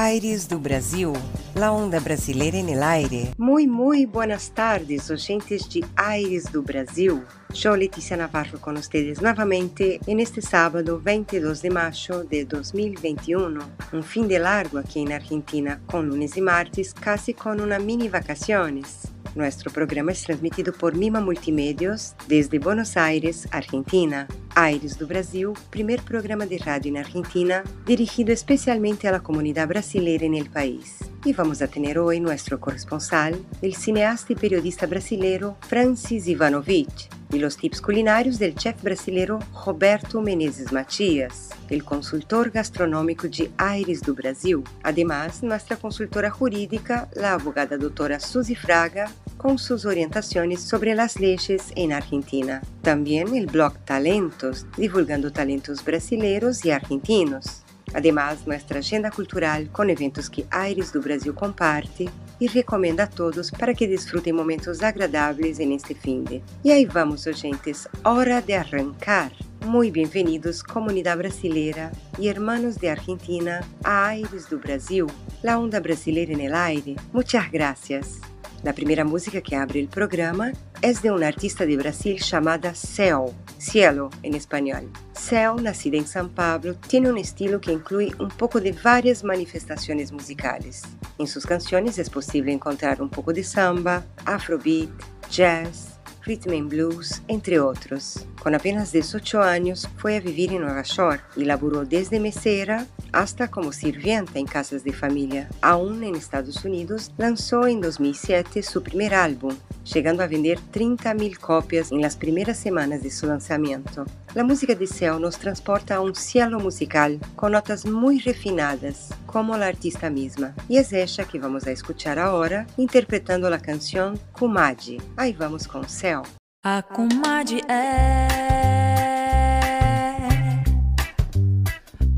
Aires do Brasil, la onda brasileira en el aire. Muy, muy buenas tardes, oyentes de Aires do Brasil. Yo, Leticia Navarro, con ustedes nuevamente en este sábado 22 de mayo de 2021. Un fin de largo aquí en Argentina, con lunes y martes, casi con una mini vacaciones. Nuestro programa es transmitido por Mima Multimedios desde Buenos Aires, Argentina. Aires do Brasil, primer programa de rádio na Argentina, dirigido especialmente à comunidade brasileira no país. E vamos a ter hoje nosso corresponsal, o cineasta e periodista brasileiro Francis Ivanovich, e os tips culinários do chef brasileiro Roberto Menezes Matias, o consultor gastronômico de Aires do Brasil. Además, nossa consultora jurídica, a abogada doutora Suzy Fraga, com suas orientações sobre as leis em Argentina. Também o blog Talentos, divulgando talentos brasileiros e argentinos. Además, nossa agenda cultural com eventos que Aires do Brasil comparte e recomenda a todos para que desfrutem momentos agradáveis neste fim de. E aí vamos, oyentes, hora de arrancar. Muito bem-vindos, comunidade brasileira e hermanos de Argentina, a Aires do Brasil, la onda brasileira en el aire. Muchas gracias. La primera música que abre el programa es de un artista de Brasil llamada Céu, cielo en español. Céu, nacida en San Pablo, tiene un estilo que incluye un poco de varias manifestaciones musicales. En sus canciones es posible encontrar un poco de samba, afrobeat, jazz, rhythm and blues, entre otros. Con apenas 18 años fue a vivir en Nueva York y laboró desde mesera hasta como sirvienta en casas de familia. Aún en Estados Unidos lanzó en 2007 su primer álbum, llegando a vender 30.000 copias en las primeras semanas de su lanzamiento. A música de Céu nos transporta a um cielo musical com notas muito refinadas, como a artista mesma. E é esta que vamos a escuchar agora, interpretando a canção Kumadi. Aí vamos com Céu. A Kumadi é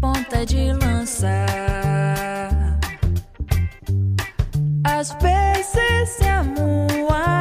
ponta de lança. Às vezes se amua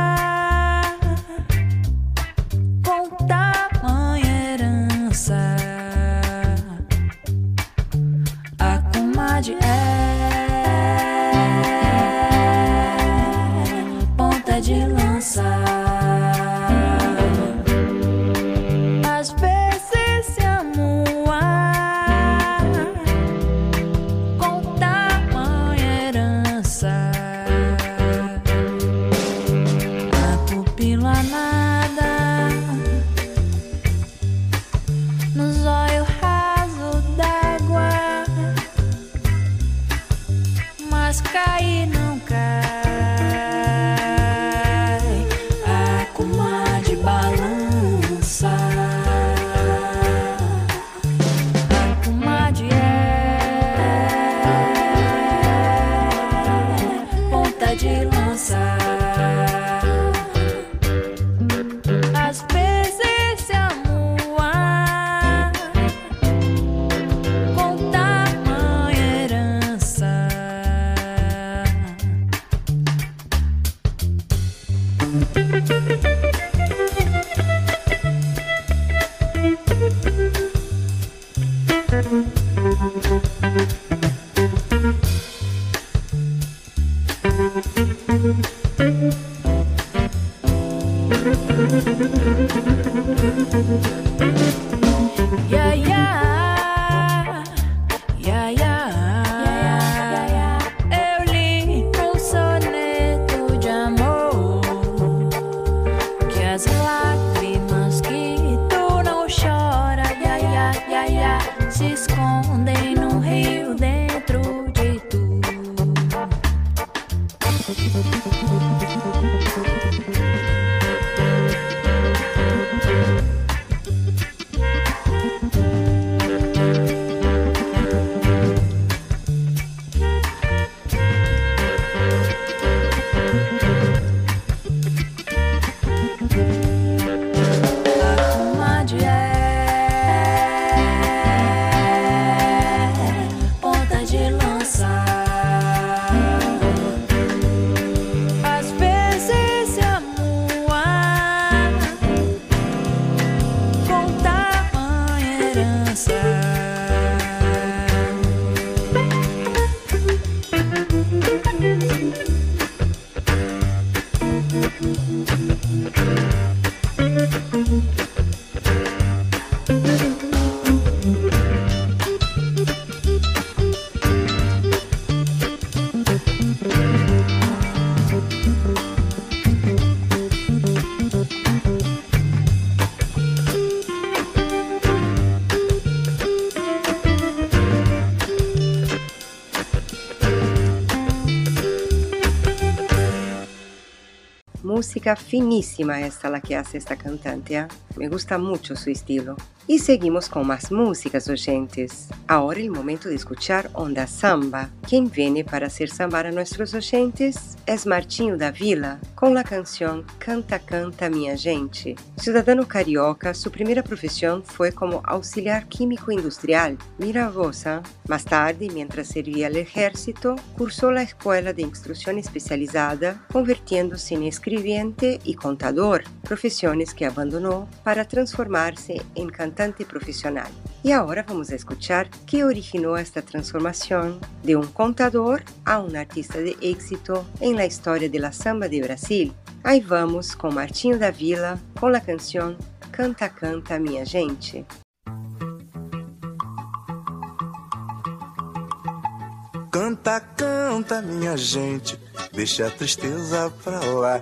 Finísima esta la que hace esta cantante. ¿eh? Me gusta mucho su estilo. Y seguimos con más músicas oyentes. Ahora el momento de escuchar Onda Samba. Quien viene para hacer sambar a nuestros oyentes es Martinho da Vila, con la canción Canta, Canta Minha Gente. Ciudadano carioca, su primera profesión fue como auxiliar químico industrial. Mira vos, ¿eh? Más tarde, mientras servía al ejército, cursó la escuela de instrucción especializada, convirtiéndose en escribiente y contador, profesiones que abandonó para transformarse en cantante profesional. Y ahora vamos a escuchar qué originó esta transformación de un contador a un artista de éxito en la historia de la samba de Brasil. Ahí vamos con Martinho da Vila con la canción Canta Canta Minha Gente. Canta, canta, minha gente, deixa a tristeza pra lá.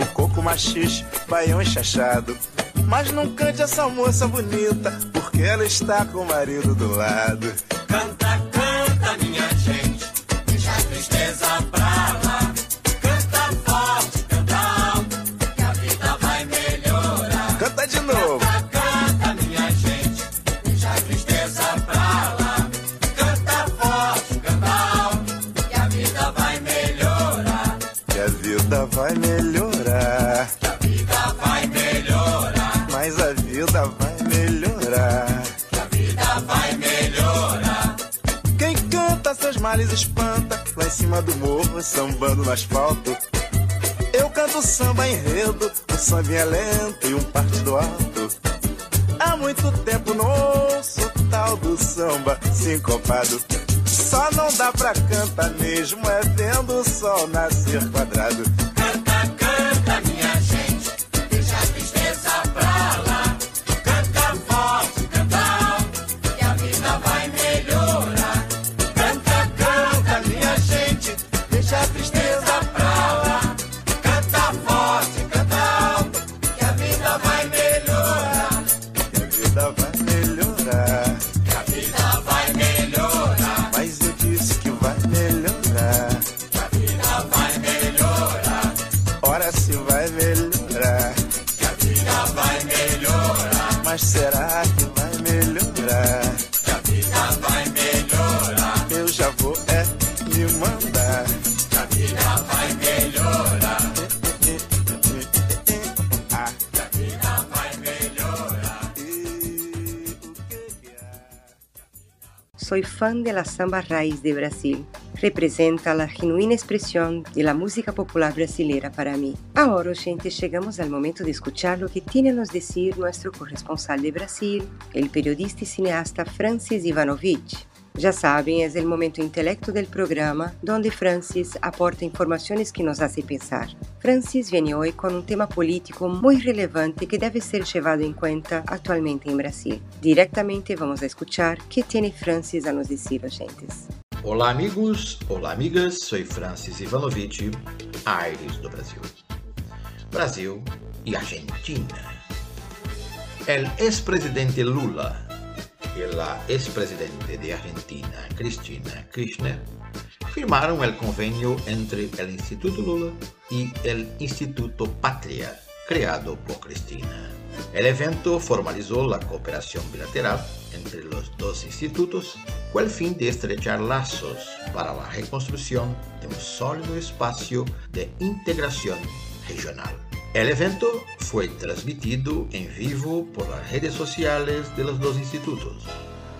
o coco machixe, baião enxachado. Mas não cante essa moça bonita, porque ela está com o marido do lado. Canta, canta, minha gente. Deixa a tristeza pra cima do morro, sambando no asfalto. Eu canto samba enredo, um sambinha lento e um partido alto. Há muito tempo não ouço tal do samba sincopado. Só não dá pra cantar mesmo, é vendo o sol nascer quadrado. Soy fan de la samba raíz de Brasil. Representa la genuina expresión de la música popular brasileira para mí. Ahora, gente, chegamos al momento de escuchar lo que tiene a nos decir nuestro corresponsal de Brasil, el periodista y cineasta Francis Ivanovich. Ya saben, es el momento intelecto del programa donde Francis aporta informaciones que nos hacen pensar. Francis viene hoy con un tema político muy relevante que debe ser llevado en cuenta actualmente en Brasil. Directamente vamos a escuchar qué tiene Francis a nos decir, oyentes. Olá, amigos! Olá, amigas! Sou Francis Ivanovich, Aires do Brasil. Brasil e Argentina. El ex-presidente Lula y la ex-presidente de Argentina, Cristina Kirchner, firmaron el convenio entre el Instituto Lula y el Instituto Patria, creado por Cristina. El evento formalizó la cooperación bilateral entre los dos institutos con el fin de estrechar lazos para la reconstrucción de un sólido espacio de integración regional. El evento fue transmitido en vivo por las redes sociales de los dos institutos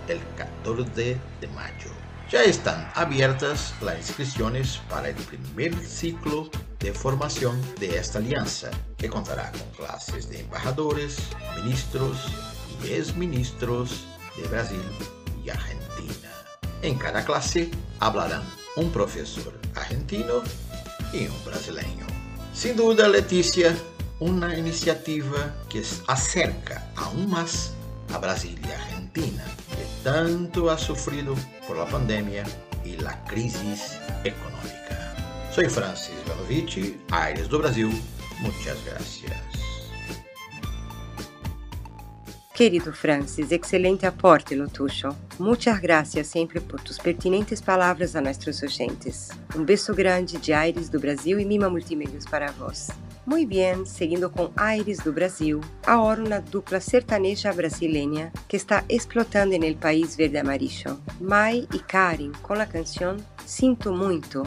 el 14 de mayo. Ya están abiertas las inscripciones para el primer ciclo de formación de esta alianza, que contará con clases de embajadores, ministros y exministros de Brasil y Argentina. En cada clase hablarán un profesor argentino y un brasileño. Sin duda, Leticia, una iniciativa que acerca aún más a Brasil Argentina, que tanto ha sufrido por la pandemia y la crisis económica. Soy Francis Vanovici, Aires do Brasil. Muchas gracias. Querido Francis, excelente aporte, Lotucho. Muchas gracias sempre por tus pertinentes palavras a nossos oyentes. Um beijo grande de Aires do Brasil e Mima Multimeios para vós. Muy bien, seguindo com Aires do Brasil, agora uma dupla sertaneja brasileña que está explotando el país verde amarillo. Mai e Karen com a canção Sinto Muito.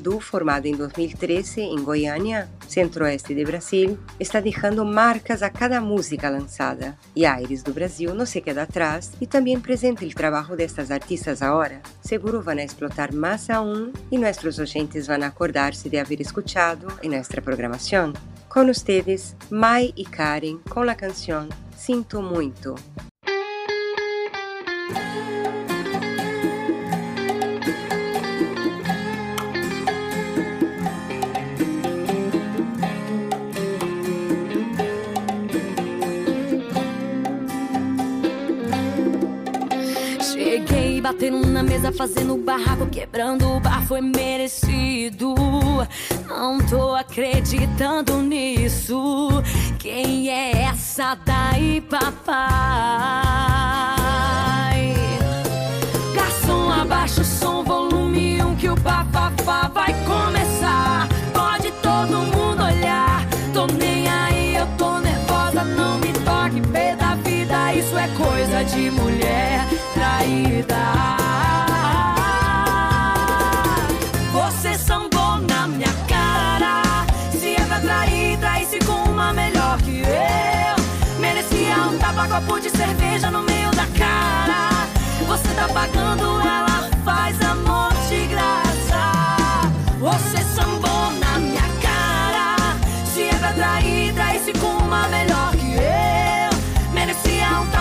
Dúo formado em 2013 em Goiânia, centro-oeste de Brasil, está deixando marcas a cada música lançada. E Aires do Brasil não se queda atrás e também presenta o trabalho destas artistas agora. Seguro vão explotar mais aún e nossos oyentes vão acordar-se de haver escuchado em nossa programação. Com ustedes, Mai e Karen com a canção Sinto Muito. Batendo na mesa, fazendo barraco, quebrando o bar, foi merecido. Não tô acreditando nisso. Quem é essa daí, papai? Garçom, abaixa o som, volume 1 um, que o bafafá vai começar. Pode todo mundo olhar, tô nem aí, eu tô nervosa, não isso é coisa de mulher traída. Vocês são bom na minha cara, se é pra traída e se com uma melhor que eu. Merecia um tapa-copo de cerveja no meio da cara. Você tá pagando, ela faz amor de graça. Vocês são bom na minha cara. Se é pra traída e se com uma melhor.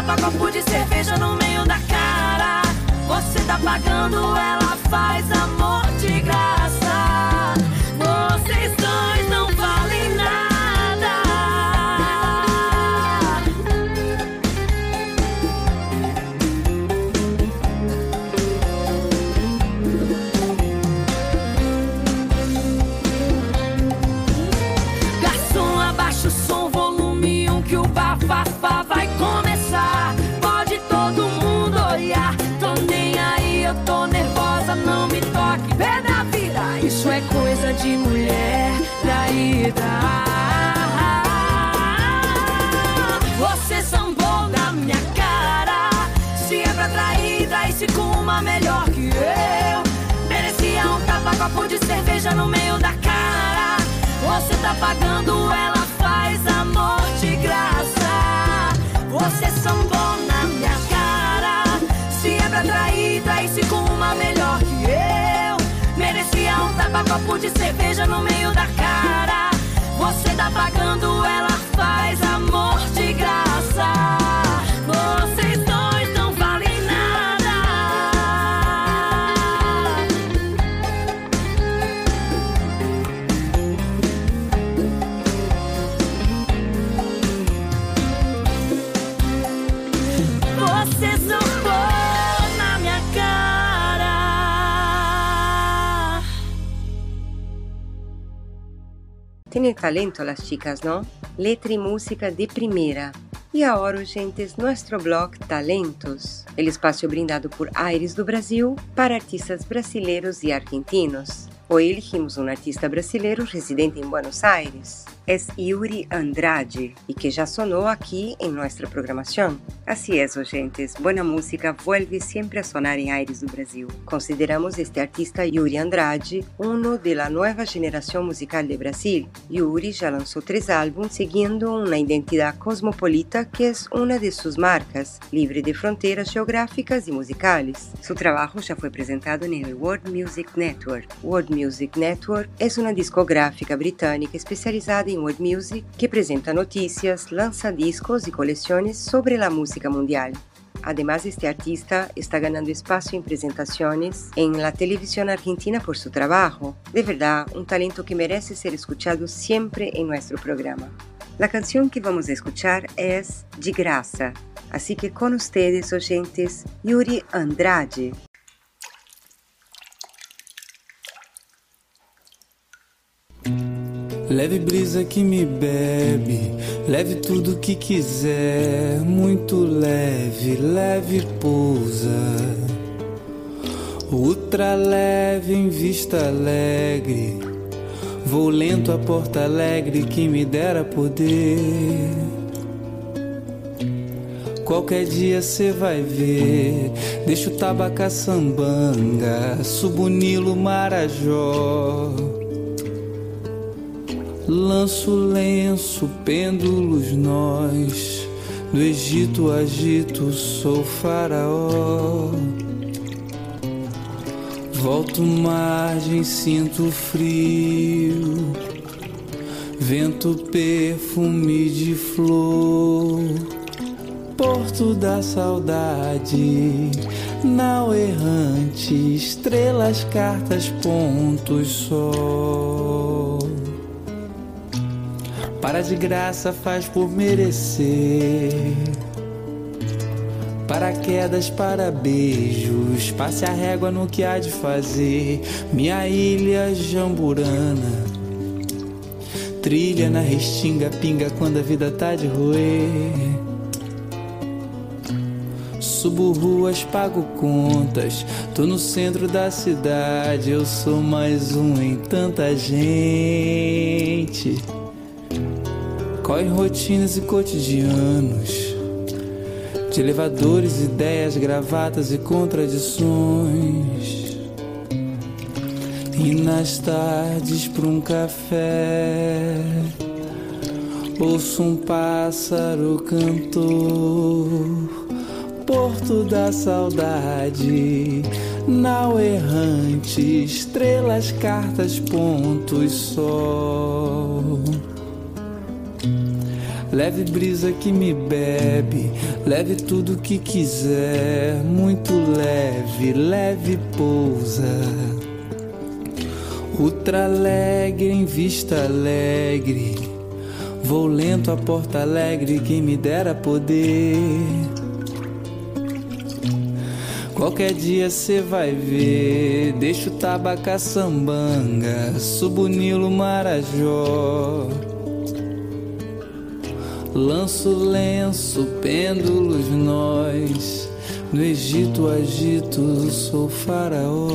Um tapa-copo de cerveja no meio da cara. Você tá pagando, ela faz amor de graça. Traída. Vocês são bom da minha cara, se é pra traída e se com uma melhor que eu. Merecia um tapa-copo de cerveja no meio da cara. Você tá pagando, ela faz amor de graça. Vocês são bom na minha cara. Se é pra traída e se com uma melhor que eu. Merecia um tapa-copo de cerveja no meio da cara. Você tá pagando, ela faz amor de Tienen talento las chicas, ¿no? Letra y música de primera. E agora, gentes, nosso blog Talentos, el espaço brindado por Aires do Brasil para artistas brasileiros e argentinos. Hoje elegimos um artista brasileiro residente em Buenos Aires. Es Yuri Andrade y que ya sonó aquí en nuestra programación. Así es, oyentes, buena música vuelve siempre a sonar en Aires do Brasil. Consideramos este artista Yuri Andrade de la nueva generación musical de Brasil. Yuri ya lanzó tres álbumes siguiendo una identidad cosmopolita que es una de sus marcas, libre de fronteras geográficas y musicales. Su trabajo ya fue presentado en el World Music Network. World Music Network es una discográfica británica especializada world music que presenta noticias, lanza discos y colecciones sobre la música mundial. Además, este artista está ganando espacio en presentaciones en la televisión argentina por su trabajo. De verdad, un talento que merece ser escuchado siempre en nuestro programa. La canción que vamos a escuchar es De Graça. Así que con ustedes, oyentes, Yuri Andrade. Leve brisa que me bebe, leve tudo que quiser, muito leve, leve pousa. Ultra leve em vista alegre, vou lento a Porta Alegre que me dera poder. Qualquer dia cê vai ver, deixa o tabaca sambanga, subo Nilo Marajó. Lanço lenço, pêndulos nós, do Egito agito, sou faraó. Volto margem, sinto frio, vento perfume de flor. Porto da saudade, nau errante, estrelas, cartas, pontos, sol. Para de graça faz por merecer. Para quedas, para beijos, passe a régua no que há de fazer. Minha ilha jamburana, trilha na restinga, pinga quando a vida tá de roer. Subo ruas, pago contas, tô no centro da cidade. Eu sou mais um em tanta gente. Corre rotinas e cotidianos de elevadores, ideias, gravatas e contradições. E nas tardes pra um café, ouço um pássaro cantor. Porto da saudade, nau errante, estrelas, cartas, pontos, sol. Leve brisa que me bebe, leve tudo que quiser, muito leve, leve pousa. Ultra alegre em vista alegre, vou lento a Porta Alegre, quem me dera poder. Qualquer dia cê vai ver, deixa o tabaca sambanga, subo o Nilo Marajó. Lanço lenço, pêndulos nós, no Egito agito, sou faraó.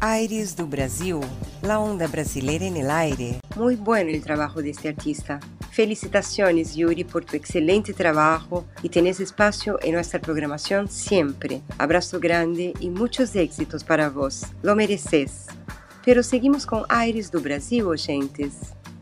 Aires do Brasil, la onda brasileira en el aire. Muy bueno el trabajo de este artista. Felicitaciones Yuri por tu excelente trabajo y tenés espacio en nuestra programación siempre. Abrazo grande y muchos éxitos para vos. Lo mereces. Pero seguimos com Aires do Brasil, oyentes.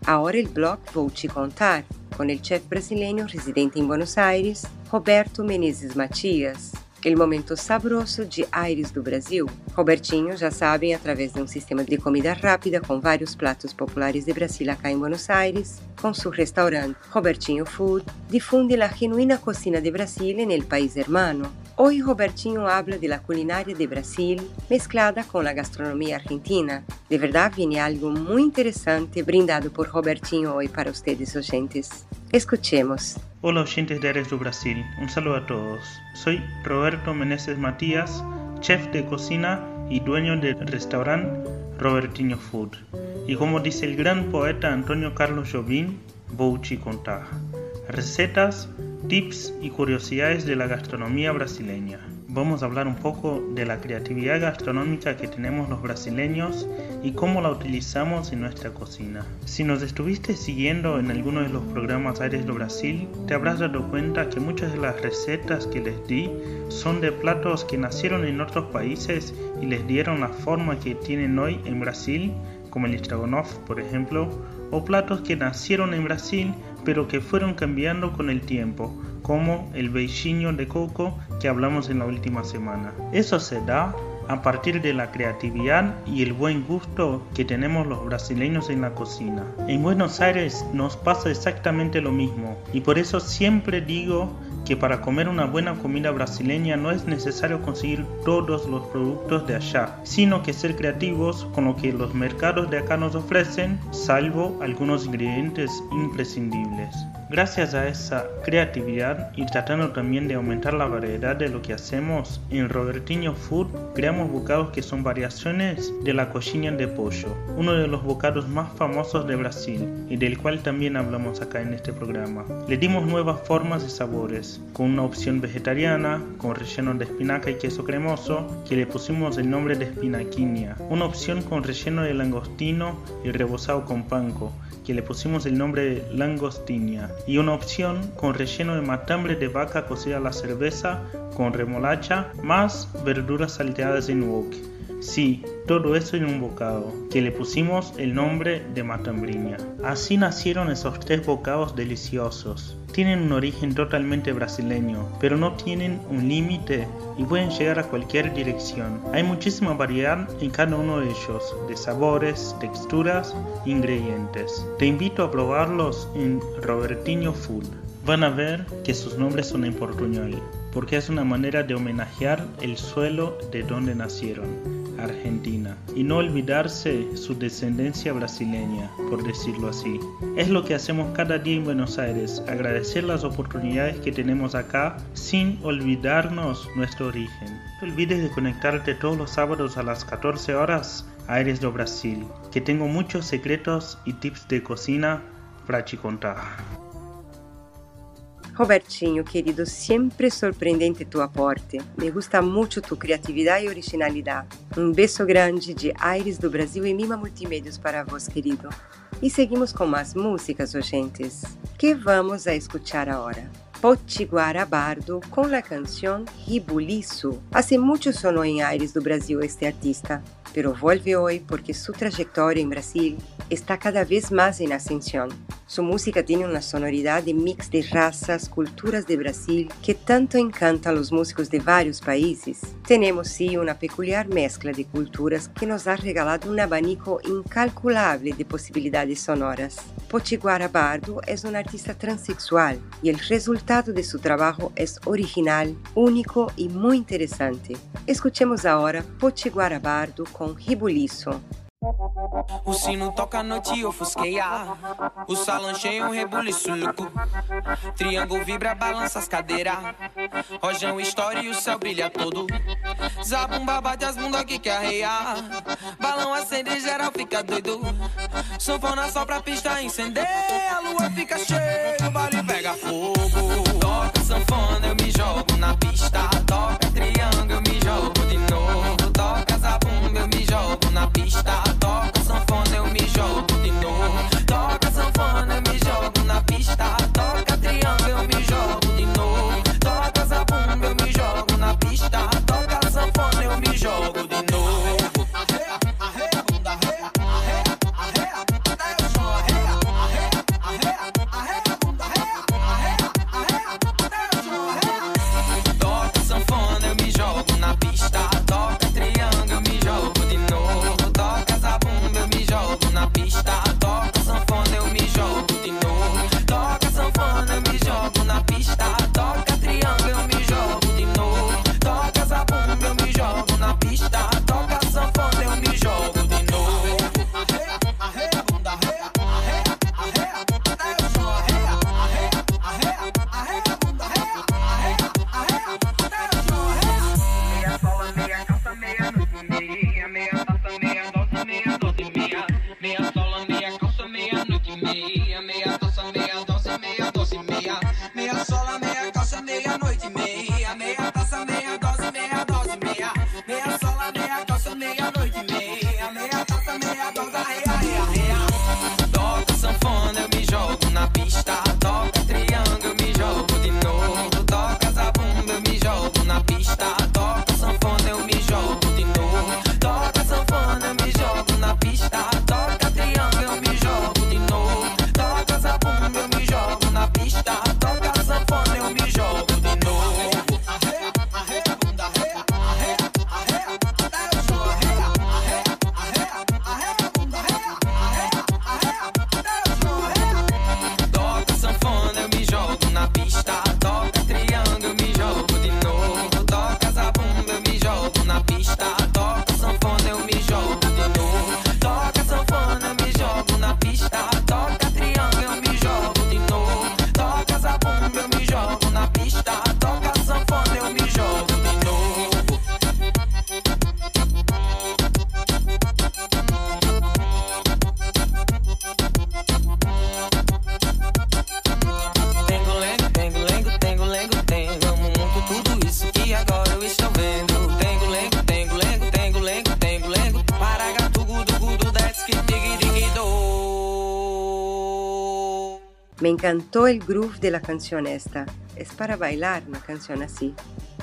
Agora el blog Vou Te Contar, com el chef brasileño residente em Buenos Aires, Roberto Menezes Matias. El momento sabroso de Aires do Brasil. Robertinho, já sabem, através de um sistema de comida rápida com vários pratos populares de Brasil acá em Buenos Aires, com seu restaurante Robertinho Food, difunde a genuína cocina de Brasil el país hermano. Hoy Robertinho habla de la culinaria de Brasil mezclada con la gastronomía argentina. De verdad viene algo muy interesante brindado por Robertinho hoy para ustedes oyentes. Escuchemos. Hola oyentes de Ares do Brasil, un saludo a todos. Soy Roberto Meneses Matías, chef de cocina y dueño del restaurante Robertinho Food. Y como dice el gran poeta Antonio Carlos Jobim, a contar recetas, tips y curiosidades de la gastronomía brasileña. Vamos a hablar un poco de la creatividad gastronómica que tenemos los brasileños y cómo la utilizamos en nuestra cocina. Si nos estuviste siguiendo en alguno de los programas Aires do Brasil, te habrás dado cuenta que muchas de las recetas que les di son de platos que nacieron en otros países y les dieron la forma que tienen hoy en Brasil, como el stroganoff, por ejemplo, o platos que nacieron en Brasil pero que fueron cambiando con el tiempo, como el beijinho de coco que hablamos en la última semana. Eso se da a partir de la creatividad y el buen gusto que tenemos los brasileños en la cocina. En Buenos Aires nos pasa exactamente lo mismo y por eso siempre digo que para comer una buena comida brasileña no es necesario conseguir todos los productos de allá, sino que ser creativos con lo que los mercados de acá nos ofrecen, salvo algunos ingredientes imprescindibles. Gracias a esa creatividad y tratando también de aumentar la variedad de lo que hacemos, en Robertinho Food creamos bocados que son variaciones de la coxinha de pollo, uno de los bocados más famosos de Brasil y del cual también hablamos acá en este programa. Le dimos nuevas formas y sabores, con una opción vegetariana, con relleno de espinaca y queso cremoso, que le pusimos el nombre de espinaquinha, una opción con relleno de langostino y rebozado con panko, que le pusimos el nombre de langostinia, y una opción con relleno de matambre de vaca cocida a la cerveza con remolacha más verduras salteadas en wok. Sí, todo eso en un bocado, que le pusimos el nombre de matambriña. Así nacieron esos tres bocados deliciosos. Tienen un origen totalmente brasileño, pero no tienen un límite y pueden llegar a cualquier dirección. Hay muchísima variedad en cada uno de ellos, de sabores, texturas, ingredientes. Te invito a probarlos en Robertinho Food. Van a ver que sus nombres son en portuñol, porque es una manera de homenajear el suelo de donde nacieron. Argentina y no olvidarse su descendencia brasileña, por decirlo así. Es lo que hacemos cada día en Buenos Aires, agradecer las oportunidades que tenemos acá sin olvidarnos nuestro origen. No olvides de conectarte todos los sábados a las 14 horas a Aires do Brasil, que tengo muchos secretos y tips de cocina para te. Robertinho, querido, siempre sorprendente tu aporte. Me gusta muito tu criatividade e originalidade. Um beijo grande de Aires do Brasil e Mima Multimídios para vós, querido. E seguimos com mais músicas, oyentes, que vamos a escuchar agora. Potiguara Bardo com a canção Ribuliço. Hace muito sonó em Aires do Brasil este artista, pero vuelve hoy porque su trayectoria en Brasil está cada vez más en ascensión. Su música tiene una sonoridad de mix de razas, culturas de Brasil que tanto encanta a los músicos de varios países. Tenemos sí una peculiar mezcla de culturas que nos ha regalado un abanico incalculable de posibilidades sonoras. Potiguara Bardo es un artista transexual y el resultado de su trabajo es original, único y muy interesante. Escuchemos ahora Potiguara Bardo com Ribuliço. O sino toca a noite e ofusqueia. O salão cheio, um rebuliço louco. Triângulo vibra, balança as cadeiras. Rojão história e o céu brilha todo. Zabumba bate as bundas que quer arrear. Balão acende, geral fica doido. Sanfona só pra pista incender. A lua fica cheia, o baile pega fogo. Toca sanfona, eu me jogo na pista. Toca triângulo, eu me jogo de novo. Toca zabumba, eu me jogo na pista. Me jogo de novo. Toca sanfona, me jogo na pista. Toca triângulo, eu me jogo de novo. Toca zabumba, eu me jogo na pista. Encantó el groove de la canción esta. Es para bailar una canción así.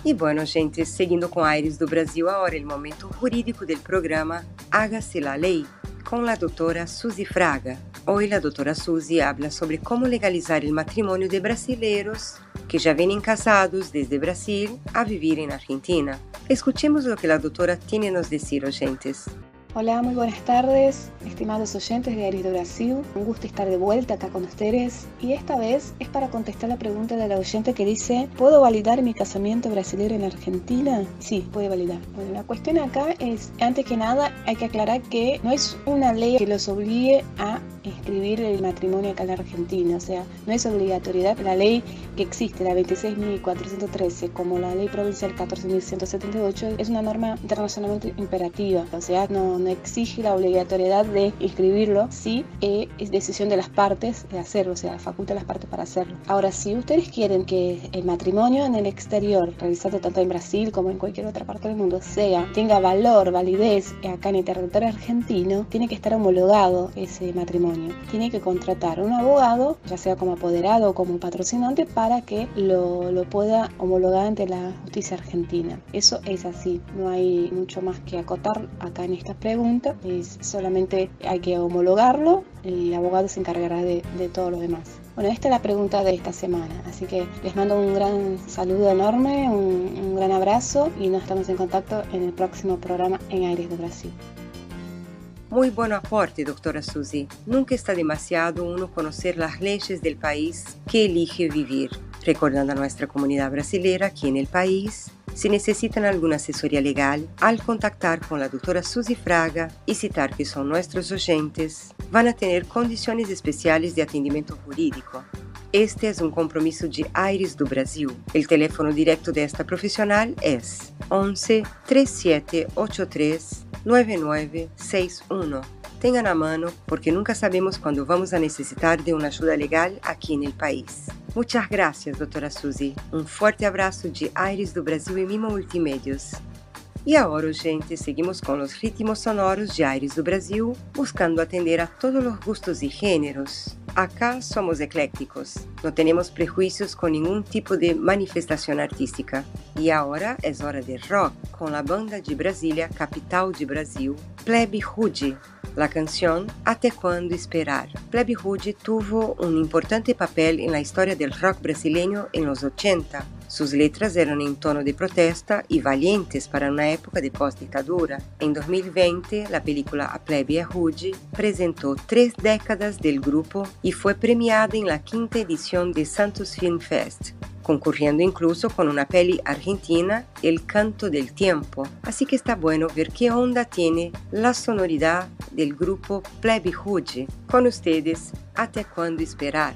E bueno, gente, seguindo com Aires do Brasil, agora é o momento jurídico do programa Hágase la Lei, com a doutora Suzy Fraga. Hoje a doutora Suzy habla sobre como legalizar o matrimônio de brasileiros que já vêm casados desde Brasil a vivir em Argentina. Escuchemos o que a doutora tem a nos dizer, oyentes. Hola, muy buenas tardes, estimados oyentes de Brasil. Un gusto estar de vuelta acá con ustedes. Y esta vez es para contestar la pregunta de la oyente que dice: ¿Puedo validar mi casamiento brasileño en Argentina? Sí, puede validar. Bueno, la cuestión acá es: antes que nada, hay que aclarar que no es una ley que los obligue a inscribir el matrimonio acá en la Argentina. O sea, no es obligatoriedad. La ley que existe, la 26.413, como la ley provincial 14.178, es una norma internacionalmente imperativa. O sea, no, exige la obligatoriedad de inscribirlo si eh, es decisión de las partes de hacerlo, o sea, faculta las partes para hacerlo. Ahora, si ustedes quieren que el matrimonio en el exterior, realizado tanto en Brasil como en cualquier otra parte del mundo, sea, tenga valor, validez acá en el territorio argentino, tiene que estar homologado ese matrimonio. Tiene que contratar un abogado, ya sea como apoderado o como patrocinante, para que lo, lo pueda homologar ante la justicia argentina. Eso es así, no hay mucho más que acotar acá en esta pregunta, es solamente hay que homologarlo, el abogado se encargará de, de todo lo demás. Bueno, esta es la pregunta de esta semana, así que les mando un gran saludo enorme, un, un gran abrazo y nos estamos en contacto en el próximo programa en Aires de Brasil. Muy buen aporte, doctora Suzy. Nunca está demasiado uno conocer las leyes del país que elige vivir. Recordando a nuestra comunidad brasileira que en el país si necesitan alguna asesoría legal, al contactar con la doctora Suzy Fraga y citar que son nuestros oyentes, van a tener condiciones especiales de atendimiento jurídico. Este es un compromiso de Aires do Brasil. El teléfono directo de esta profesional es 11 3783 9961. Tengan a mano porque nunca sabemos cuándo vamos a necesitar de una ayuda legal aquí en el país. Muchas gracias, doutora Suzy. Um forte abraço de Aires do Brasil e Mima Multimedios. E agora, gente, seguimos com os ritmos sonoros de Aires do Brasil, buscando atender a todos os gustos e gêneros. Acá somos eclécticos, não temos prejuízos com nenhum tipo de manifestação artística. E agora é hora de rock com a banda de Brasília, capital de Brasil, Plebe Rude. La canción Até Quando Esperar. Plebe Rude tuvo un importante papel en la historia del rock brasileño en los 80. Sus letras eran en tono de protesta y valientes para una época de post-ditadura. En 2020, la película A Plebe Rude presentó tres décadas del grupo y fue premiada en la quinta edición de Santos Film Fest concurriendo incluso con una peli argentina, El canto del tiempo. Así que está bueno ver qué onda tiene la sonoridad del grupo Plebe Rude. Con ustedes, ¿Hasta cuándo esperar?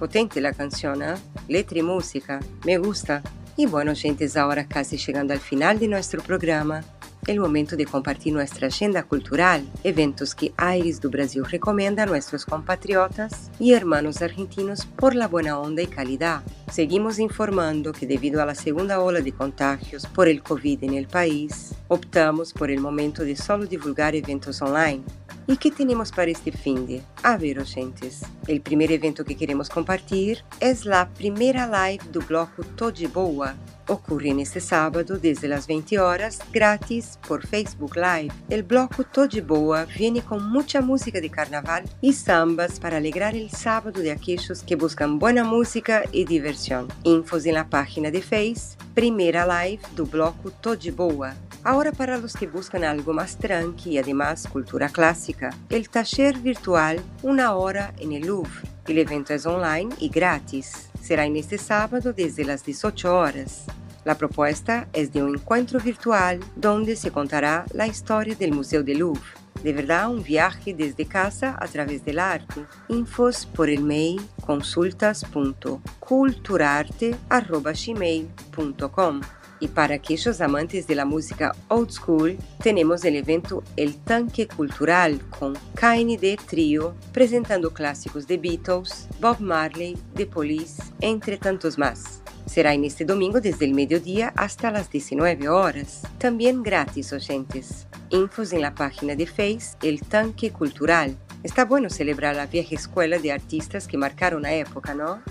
Potente la canción, ¿eh? Letra y música. Me gusta. Y bueno, gentes, ahora casi llegando al final de nuestro programa, el momento de compartir nuestra agenda cultural, eventos que Aires do Brasil recomienda a nuestros compatriotas y hermanos argentinos por la buena onda y calidad. Seguimos informando que debido a la segunda ola de contagios por el COVID en el país, optamos por el momento de solo divulgar eventos online. ¿Y qué tenemos para este fin de? A ver, oyentes. El primer evento que queremos compartir es la primera live do bloco Tô de Boa. Ocurre neste sábado, desde las 20 horas, gratis por Facebook Live. El bloco Tô de Boa viene con mucha música de carnaval y sambas para alegrar el sábado de aquellos que buscan buena música y diversión. Infos en la página de Face, Primeira Live do bloco Tô de Boa. Ahora para los que buscan algo más tranqui y además cultura clásica, el taller virtual Una Hora en el Louvre. El evento es online y gratis. Será en este sábado desde las 18 horas. La propuesta es de un encuentro virtual donde se contará la historia del Museo del Louvre. De verdad, un viaje desde casa a través del arte. Infos por el mail consultas.culturarte.gmail.com Y para aquellos amantes de la música old school, tenemos el evento El Tanque Cultural con KND Trio, presentando clásicos de Beatles, Bob Marley, The Police, entre tantos más. Será en este domingo desde el mediodía hasta las 19 horas. También gratis, oyentes. Infos en la página de Face El Tanque Cultural. Está bueno celebrar la vieja escuela de artistas que marcaron la época, ¿no?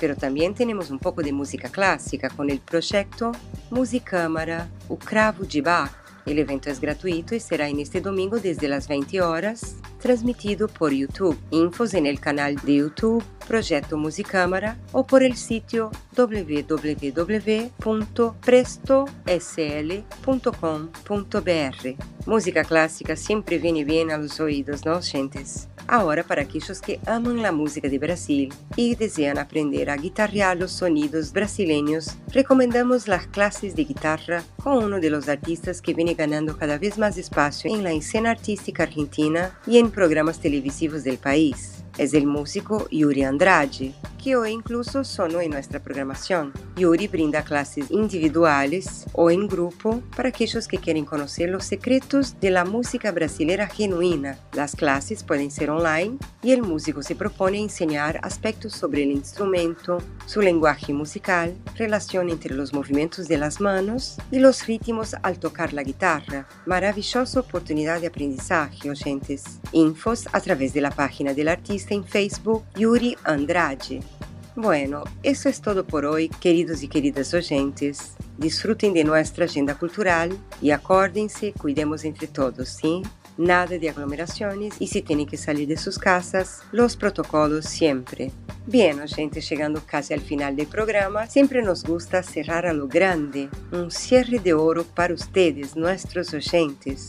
Pero también tenemos un poco de música clásica con el proyecto Musicâmara, o Cravo de Bach. El evento es gratuito y será en este domingo desde las 20 horas, transmitido por YouTube. Infos en el canal de YouTube Proyecto Musicâmara o por el sitio www.prestosl.com.br. Música clásica siempre viene bien a los oídos, ¿no, gentes? Ahora, para aquellos que aman la música de Brasil y desean aprender a guitarrear los sonidos brasileños, recomendamos las clases de guitarra con uno de los artistas que viene ganando cada vez más espacio en la escena artística argentina y en programas televisivos del país. Es el músico Yuri Andrade, que hoy incluso sonó en nuestra programación. Yuri brinda clases individuales o en grupo para aquellos que quieren conocer los secretos de la música brasileña genuina. Las clases pueden ser online y el músico se propone enseñar aspectos sobre el instrumento, su lenguaje musical, relación entre los movimientos de las manos y los ritmos al tocar la guitarra. Maravillosa oportunidad de aprendizaje, oyentes. Infos a través de la página del artista en Facebook Yuri Andrade. Bueno, eso es todo por hoy, queridos y queridas oyentes. Disfruten de nuestra agenda cultural y acuérdense, cuidemos entre todos, ¿sí? Nada de aglomeraciones y si tienen que salir de sus casas, los protocolos siempre. Bien, gente, llegando casi al final del programa, siempre nos gusta cerrar a lo grande, un cierre de oro para ustedes, nuestros oyentes.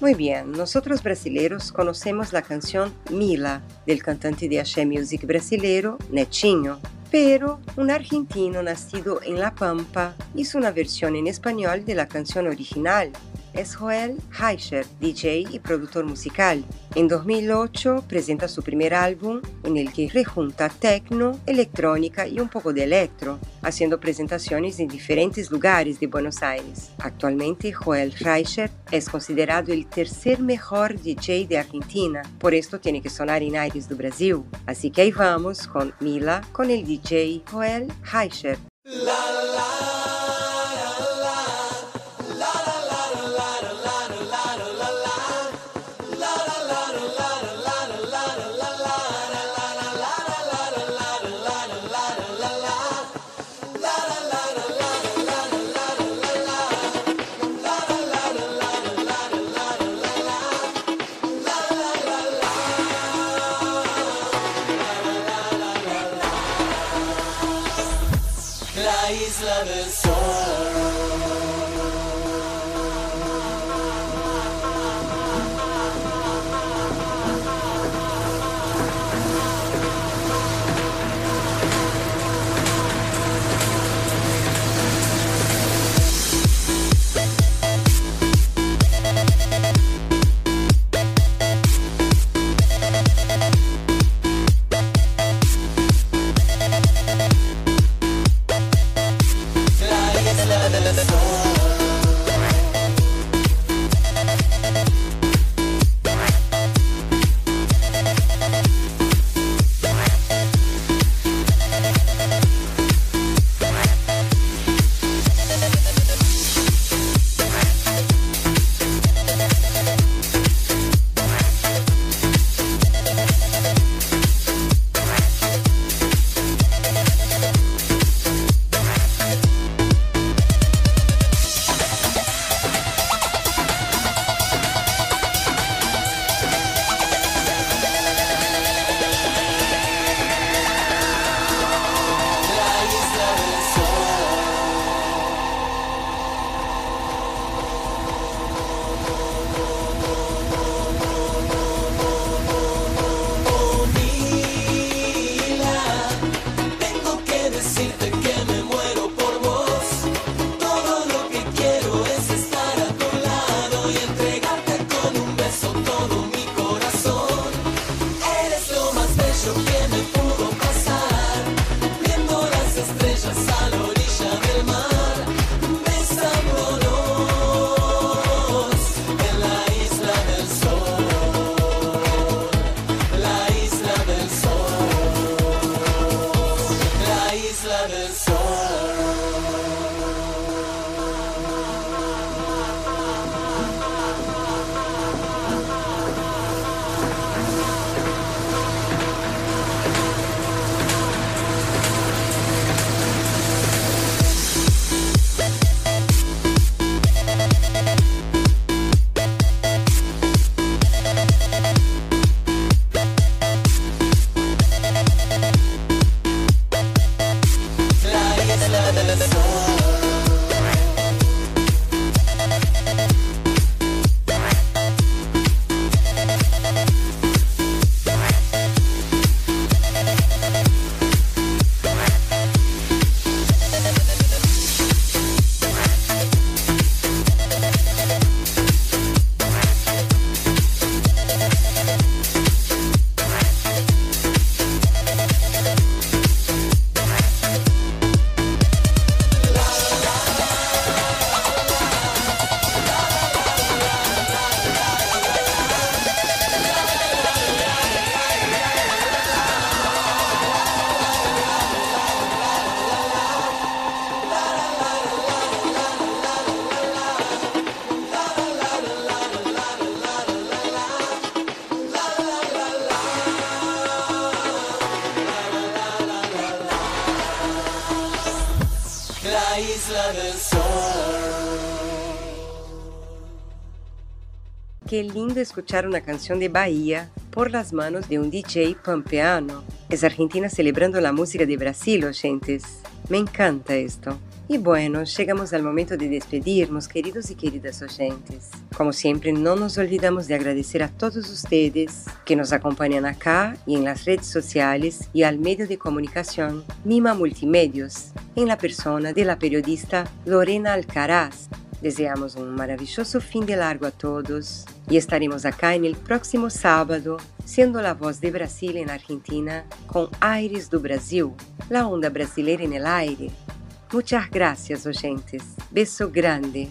Muy bien, nosotros brasileros conocemos la canción Mila, del cantante de Axé Music brasileiro, Netinho. Pero un argentino nacido en La Pampa hizo una versión en español de la canción original. Es Joel Heischer, DJ y productor musical. En 2008 presenta su primer álbum en el que rejunta techno, electrónica y un poco de electro, haciendo presentaciones en diferentes lugares de Buenos Aires. Actualmente Joel Heischer es considerado el tercer mejor DJ de Argentina, por esto tiene que sonar en Aires do Brasil. Así que ahí vamos con Mila con el DJ Joel Heischer. La Qué lindo escuchar una canción de Bahía por las manos de un DJ pampeano. Es Argentina celebrando la música de Brasil, oyentes. Me encanta esto. Y bueno, llegamos al momento de despedirnos, queridos y queridas oyentes. Como siempre, no nos olvidamos de agradecer a todos ustedes que nos acompañan acá y en las redes sociales y al medio de comunicación Mima Multimedios, en la persona de la periodista Lorena Alcaraz. Deseamos un maravilloso fin de largo a todos y estaremos en el próximo sábado, siendo la voz de Brasil en Argentina con Aires do Brasil, la onda brasileira en el aire. Muchas gracias, oyentes. Beso grande.